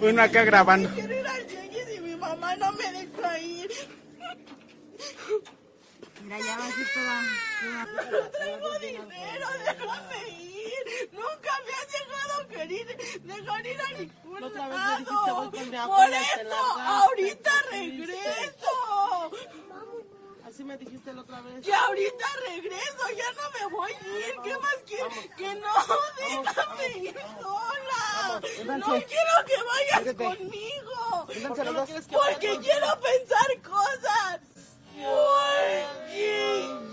Uno acá grabando. Quiero ir al tianguis y mi mamá no me deja ir. Mira, ya vas a ir toda... No traigo dinero, déjame ir. Nunca me has dejado querer dejar ir a ningún lado. Por eso, ahorita regreso. Así me dijiste la otra vez. Que ahorita regreso, ya no me voy a ir. ¿Qué más quieres? Que no, déjame ir sola. No quiero que vayas conmigo. ¿Por qué no que Porque quiero pensar cosas. Porque quiero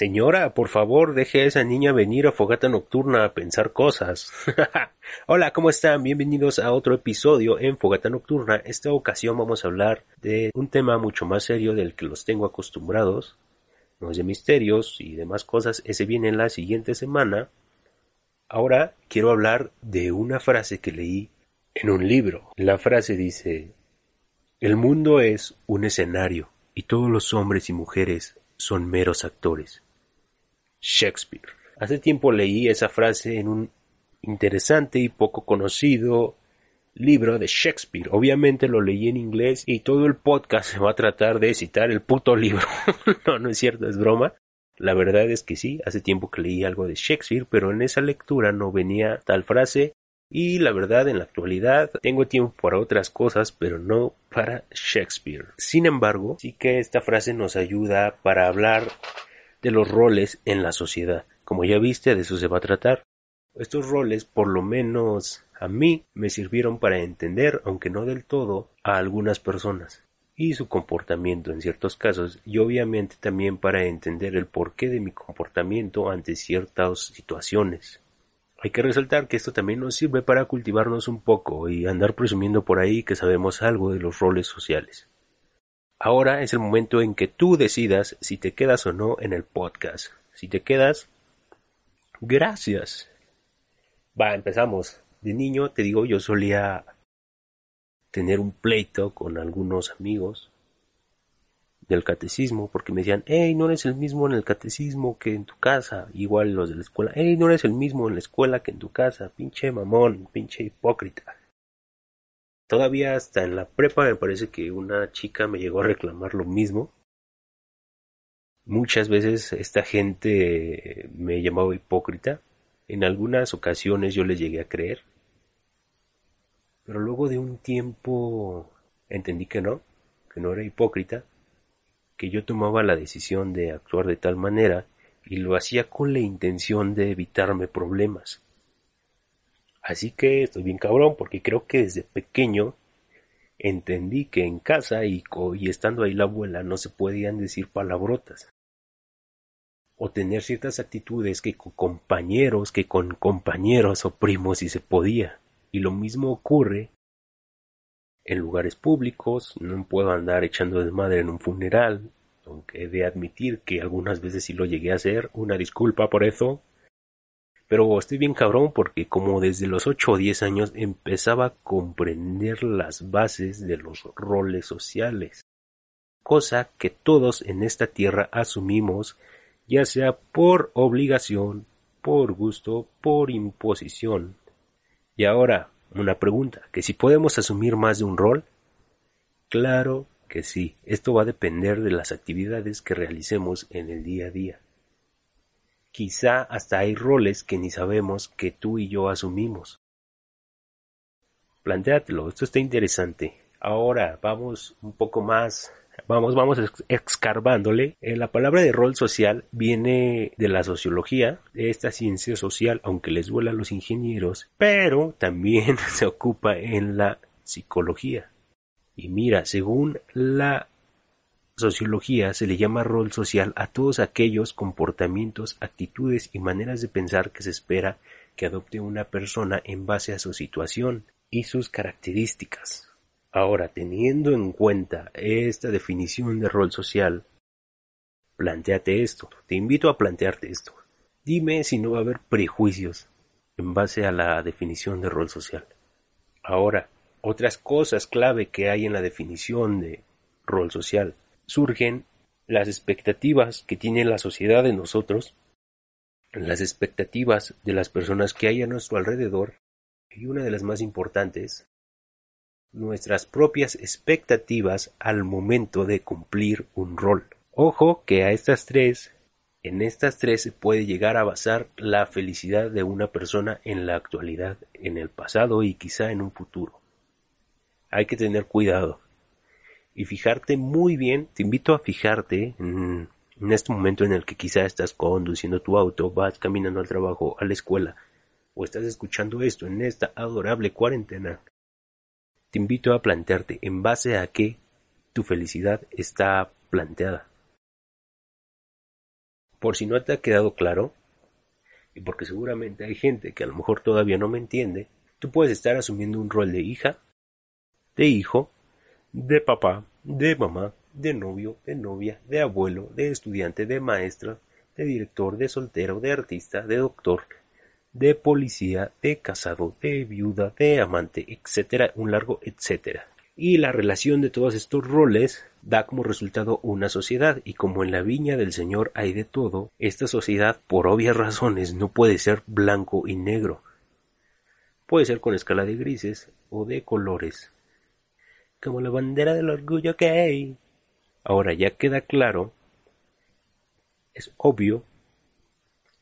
Señora, por favor, deje a esa niña venir a Fogata Nocturna a pensar cosas. Hola, ¿cómo están? Bienvenidos a otro episodio en Fogata Nocturna. Esta ocasión vamos a hablar de un tema mucho más serio del que los tengo acostumbrados. No es de misterios y demás cosas. Ese viene en la siguiente semana. Ahora quiero hablar de una frase que leí en un libro. La frase dice, el mundo es un escenario y todos los hombres y mujeres son meros actores. Shakespeare. Hace tiempo leí esa frase en un interesante y poco conocido libro de Shakespeare. Obviamente lo leí en inglés y todo el podcast se va a tratar de citar el puto libro. no, no es cierto, es broma. La verdad es que sí, hace tiempo que leí algo de Shakespeare, pero en esa lectura no venía tal frase y la verdad en la actualidad tengo tiempo para otras cosas, pero no para Shakespeare. Sin embargo, sí que esta frase nos ayuda para hablar de los roles en la sociedad. Como ya viste, de eso se va a tratar. Estos roles, por lo menos a mí, me sirvieron para entender, aunque no del todo, a algunas personas y su comportamiento en ciertos casos y obviamente también para entender el porqué de mi comportamiento ante ciertas situaciones. Hay que resaltar que esto también nos sirve para cultivarnos un poco y andar presumiendo por ahí que sabemos algo de los roles sociales. Ahora es el momento en que tú decidas si te quedas o no en el podcast. Si te quedas, gracias. Va, empezamos. De niño, te digo, yo solía tener un pleito con algunos amigos del catecismo porque me decían, hey, no eres el mismo en el catecismo que en tu casa, igual los de la escuela, hey, no eres el mismo en la escuela que en tu casa, pinche mamón, pinche hipócrita. Todavía hasta en la prepa me parece que una chica me llegó a reclamar lo mismo. Muchas veces esta gente me llamaba hipócrita. En algunas ocasiones yo les llegué a creer. Pero luego de un tiempo entendí que no, que no era hipócrita, que yo tomaba la decisión de actuar de tal manera y lo hacía con la intención de evitarme problemas. Así que estoy bien cabrón porque creo que desde pequeño entendí que en casa y, y estando ahí la abuela no se podían decir palabrotas o tener ciertas actitudes que con compañeros, que con compañeros o primos si se podía. Y lo mismo ocurre en lugares públicos, no puedo andar echando desmadre en un funeral, aunque he de admitir que algunas veces sí lo llegué a hacer, una disculpa por eso. Pero estoy bien cabrón porque como desde los 8 o 10 años empezaba a comprender las bases de los roles sociales, cosa que todos en esta tierra asumimos ya sea por obligación, por gusto, por imposición. Y ahora, una pregunta, que si podemos asumir más de un rol? Claro que sí, esto va a depender de las actividades que realicemos en el día a día. Quizá hasta hay roles que ni sabemos que tú y yo asumimos. Plantéatelo, esto está interesante. Ahora vamos un poco más Vamos, vamos excarbándole. Eh, la palabra de rol social viene de la sociología, de esta ciencia social, aunque les duela a los ingenieros, pero también se ocupa en la psicología. Y mira, según la sociología se le llama rol social a todos aquellos comportamientos, actitudes y maneras de pensar que se espera que adopte una persona en base a su situación y sus características. Ahora, teniendo en cuenta esta definición de rol social, planteate esto, te invito a plantearte esto. Dime si no va a haber prejuicios en base a la definición de rol social. Ahora, otras cosas clave que hay en la definición de rol social surgen las expectativas que tiene la sociedad de nosotros, las expectativas de las personas que hay a nuestro alrededor y una de las más importantes, nuestras propias expectativas al momento de cumplir un rol. Ojo que a estas tres, en estas tres se puede llegar a basar la felicidad de una persona en la actualidad, en el pasado y quizá en un futuro. Hay que tener cuidado y fijarte muy bien, te invito a fijarte en, este momento en el que quizá estás conduciendo tu auto, vas caminando al trabajo, a la escuela, o estás escuchando esto en esta adorable cuarentena, te invito a plantearte en base a qué tu felicidad está planteada. Por si no te ha quedado claro, y porque seguramente hay gente que a lo mejor todavía no me entiende, tú puedes estar asumiendo un rol de hija, de hijo, de papá, de mamá, de novio, de novia, de abuelo, de estudiante, de maestra, de director, de soltero, de artista, de doctor, de policía, de casado, de viuda, de amante, etcétera, un largo etcétera. Y la relación de todos estos roles da como resultado una sociedad, y como en la viña del Señor hay de todo, esta sociedad, por obvias razones, no puede ser blanco y negro. Puede ser con escala de grises o de colores, como la bandera del orgullo hay. Ahora ya queda claro, es obvio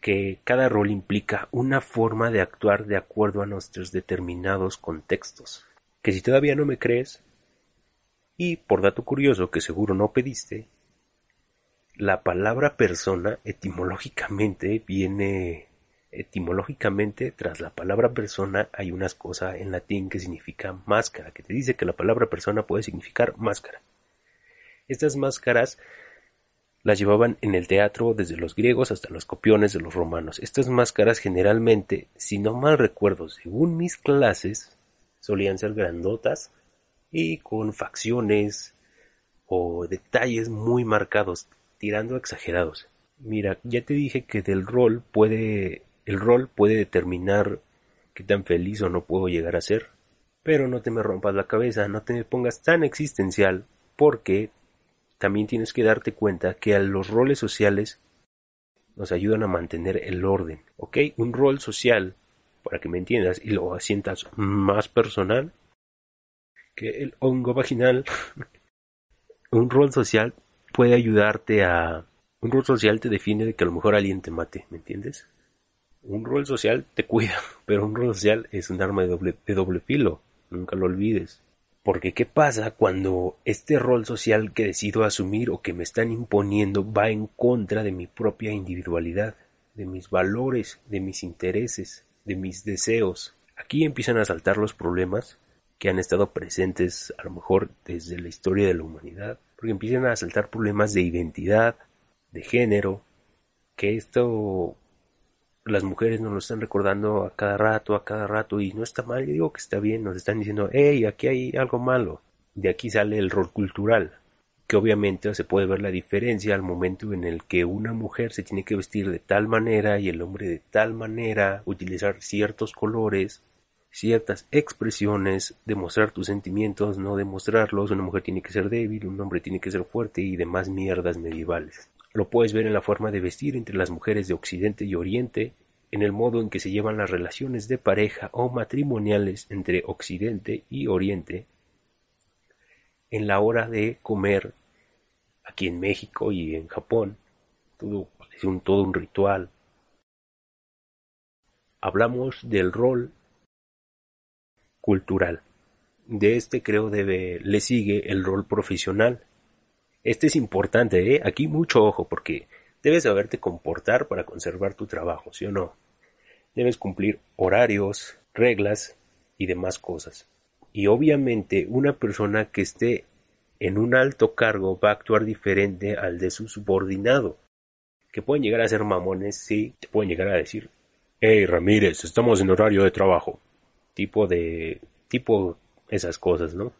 que cada rol implica una forma de actuar de acuerdo a nuestros determinados contextos. Que si todavía no me crees, y por dato curioso que seguro no pediste, la palabra persona etimológicamente viene etimológicamente tras la palabra persona hay unas cosas en latín que significa máscara, que te dice que la palabra persona puede significar máscara. Estas máscaras las llevaban en el teatro desde los griegos hasta los copiones de los romanos. Estas máscaras generalmente, si no mal recuerdo, según mis clases, solían ser grandotas y con facciones o detalles muy marcados, tirando exagerados. Mira, ya te dije que del rol puede el rol puede determinar qué tan feliz o no puedo llegar a ser. Pero no te me rompas la cabeza, no te me pongas tan existencial, porque también tienes que darte cuenta que a los roles sociales nos ayudan a mantener el orden, ¿ok? Un rol social, para que me entiendas y lo asientas más personal que el hongo vaginal, un rol social puede ayudarte a... Un rol social te define de que a lo mejor alguien te mate, ¿me entiendes? Un rol social te cuida, pero un rol social es un arma de doble, de doble filo, nunca lo olvides. Porque ¿qué pasa cuando este rol social que decido asumir o que me están imponiendo va en contra de mi propia individualidad, de mis valores, de mis intereses, de mis deseos? Aquí empiezan a saltar los problemas que han estado presentes a lo mejor desde la historia de la humanidad, porque empiezan a saltar problemas de identidad, de género, que esto las mujeres nos lo están recordando a cada rato, a cada rato, y no está mal, yo digo que está bien, nos están diciendo, hey, aquí hay algo malo. De aquí sale el rol cultural, que obviamente se puede ver la diferencia al momento en el que una mujer se tiene que vestir de tal manera y el hombre de tal manera, utilizar ciertos colores, ciertas expresiones, demostrar tus sentimientos, no demostrarlos, una mujer tiene que ser débil, un hombre tiene que ser fuerte y demás mierdas medievales. Lo puedes ver en la forma de vestir entre las mujeres de Occidente y Oriente, en el modo en que se llevan las relaciones de pareja o matrimoniales entre Occidente y Oriente, en la hora de comer aquí en México y en Japón, todo es un, todo un ritual. Hablamos del rol cultural. De este creo debe le sigue el rol profesional este es importante, ¿eh? Aquí mucho ojo, porque debes saberte comportar para conservar tu trabajo, ¿sí o no? Debes cumplir horarios, reglas y demás cosas. Y obviamente una persona que esté en un alto cargo va a actuar diferente al de su subordinado. Que pueden llegar a ser mamones, sí, te pueden llegar a decir, hey Ramírez, estamos en horario de trabajo. Tipo de, tipo esas cosas, ¿no?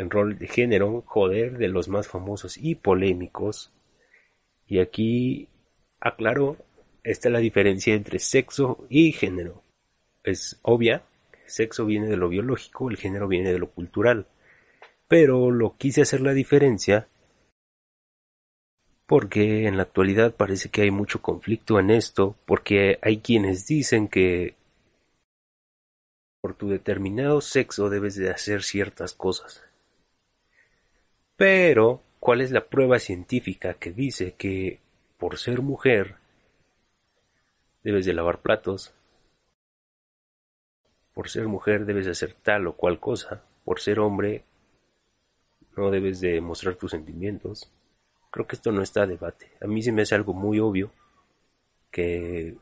En rol de género, joder, de los más famosos y polémicos. Y aquí aclaro, esta es la diferencia entre sexo y género. Es obvia, sexo viene de lo biológico, el género viene de lo cultural. Pero lo quise hacer la diferencia porque en la actualidad parece que hay mucho conflicto en esto, porque hay quienes dicen que por tu determinado sexo debes de hacer ciertas cosas. Pero, ¿cuál es la prueba científica que dice que por ser mujer debes de lavar platos, por ser mujer debes de hacer tal o cual cosa, por ser hombre no debes de mostrar tus sentimientos. Creo que esto no está a debate. A mí se me hace algo muy obvio que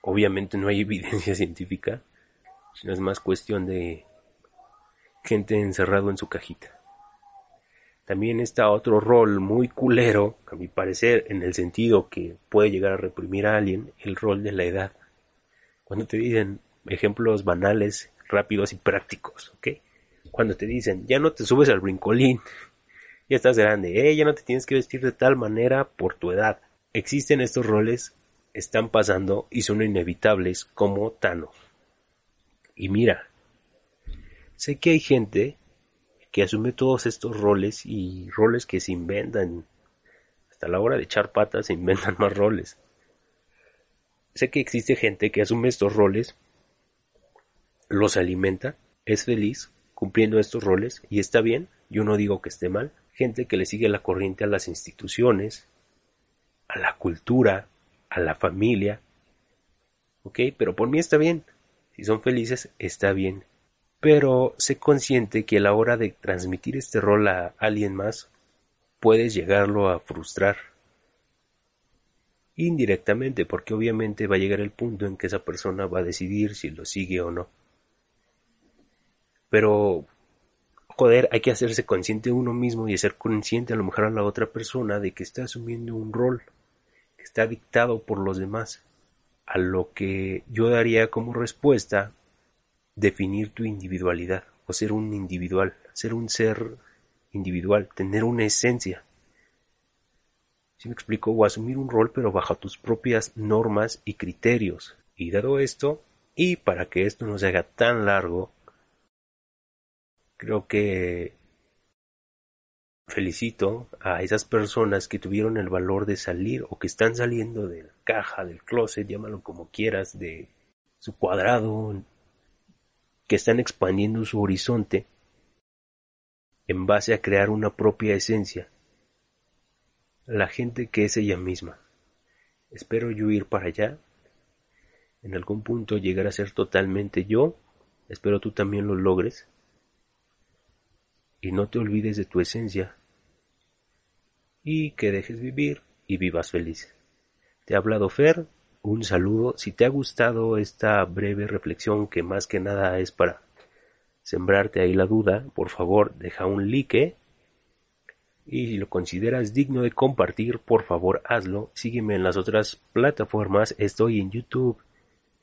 obviamente no hay evidencia científica, sino es más cuestión de gente encerrado en su cajita. También está otro rol muy culero, a mi parecer, en el sentido que puede llegar a reprimir a alguien, el rol de la edad. Cuando te dicen ejemplos banales, rápidos y prácticos, ¿ok? Cuando te dicen, ya no te subes al brincolín, ya estás grande, eh, ya no te tienes que vestir de tal manera por tu edad. Existen estos roles, están pasando y son inevitables como Thanos. Y mira, sé que hay gente que asume todos estos roles y roles que se inventan. Hasta la hora de echar patas se inventan más roles. Sé que existe gente que asume estos roles, los alimenta, es feliz cumpliendo estos roles y está bien, yo no digo que esté mal. Gente que le sigue la corriente a las instituciones, a la cultura, a la familia. Ok, pero por mí está bien. Si son felices, está bien pero sé consciente que a la hora de transmitir este rol a alguien más, puedes llegarlo a frustrar. Indirectamente, porque obviamente va a llegar el punto en que esa persona va a decidir si lo sigue o no. Pero, joder, hay que hacerse consciente uno mismo y ser consciente a lo mejor a la otra persona de que está asumiendo un rol que está dictado por los demás. A lo que yo daría como respuesta definir tu individualidad o ser un individual, ser un ser individual, tener una esencia. Si me explico, o asumir un rol pero bajo tus propias normas y criterios. Y dado esto, y para que esto no se haga tan largo, creo que felicito a esas personas que tuvieron el valor de salir o que están saliendo de la caja, del closet, llámalo como quieras, de su cuadrado que están expandiendo su horizonte en base a crear una propia esencia, la gente que es ella misma. Espero yo ir para allá, en algún punto llegar a ser totalmente yo, espero tú también lo logres, y no te olvides de tu esencia, y que dejes vivir y vivas feliz. Te ha hablado Fer, un saludo. Si te ha gustado esta breve reflexión que más que nada es para sembrarte ahí la duda, por favor deja un like. Y si lo consideras digno de compartir, por favor hazlo. Sígueme en las otras plataformas. Estoy en YouTube,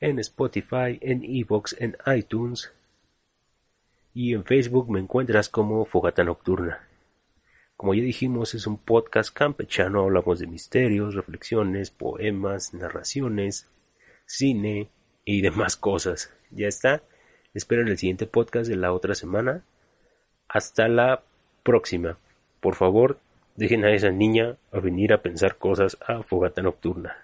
en Spotify, en Evox, en iTunes. Y en Facebook me encuentras como Fogata Nocturna. Como ya dijimos, es un podcast campechano, hablamos de misterios, reflexiones, poemas, narraciones, cine y demás cosas. Ya está. Espero en el siguiente podcast de la otra semana. Hasta la próxima. Por favor, dejen a esa niña a venir a pensar cosas a fogata nocturna.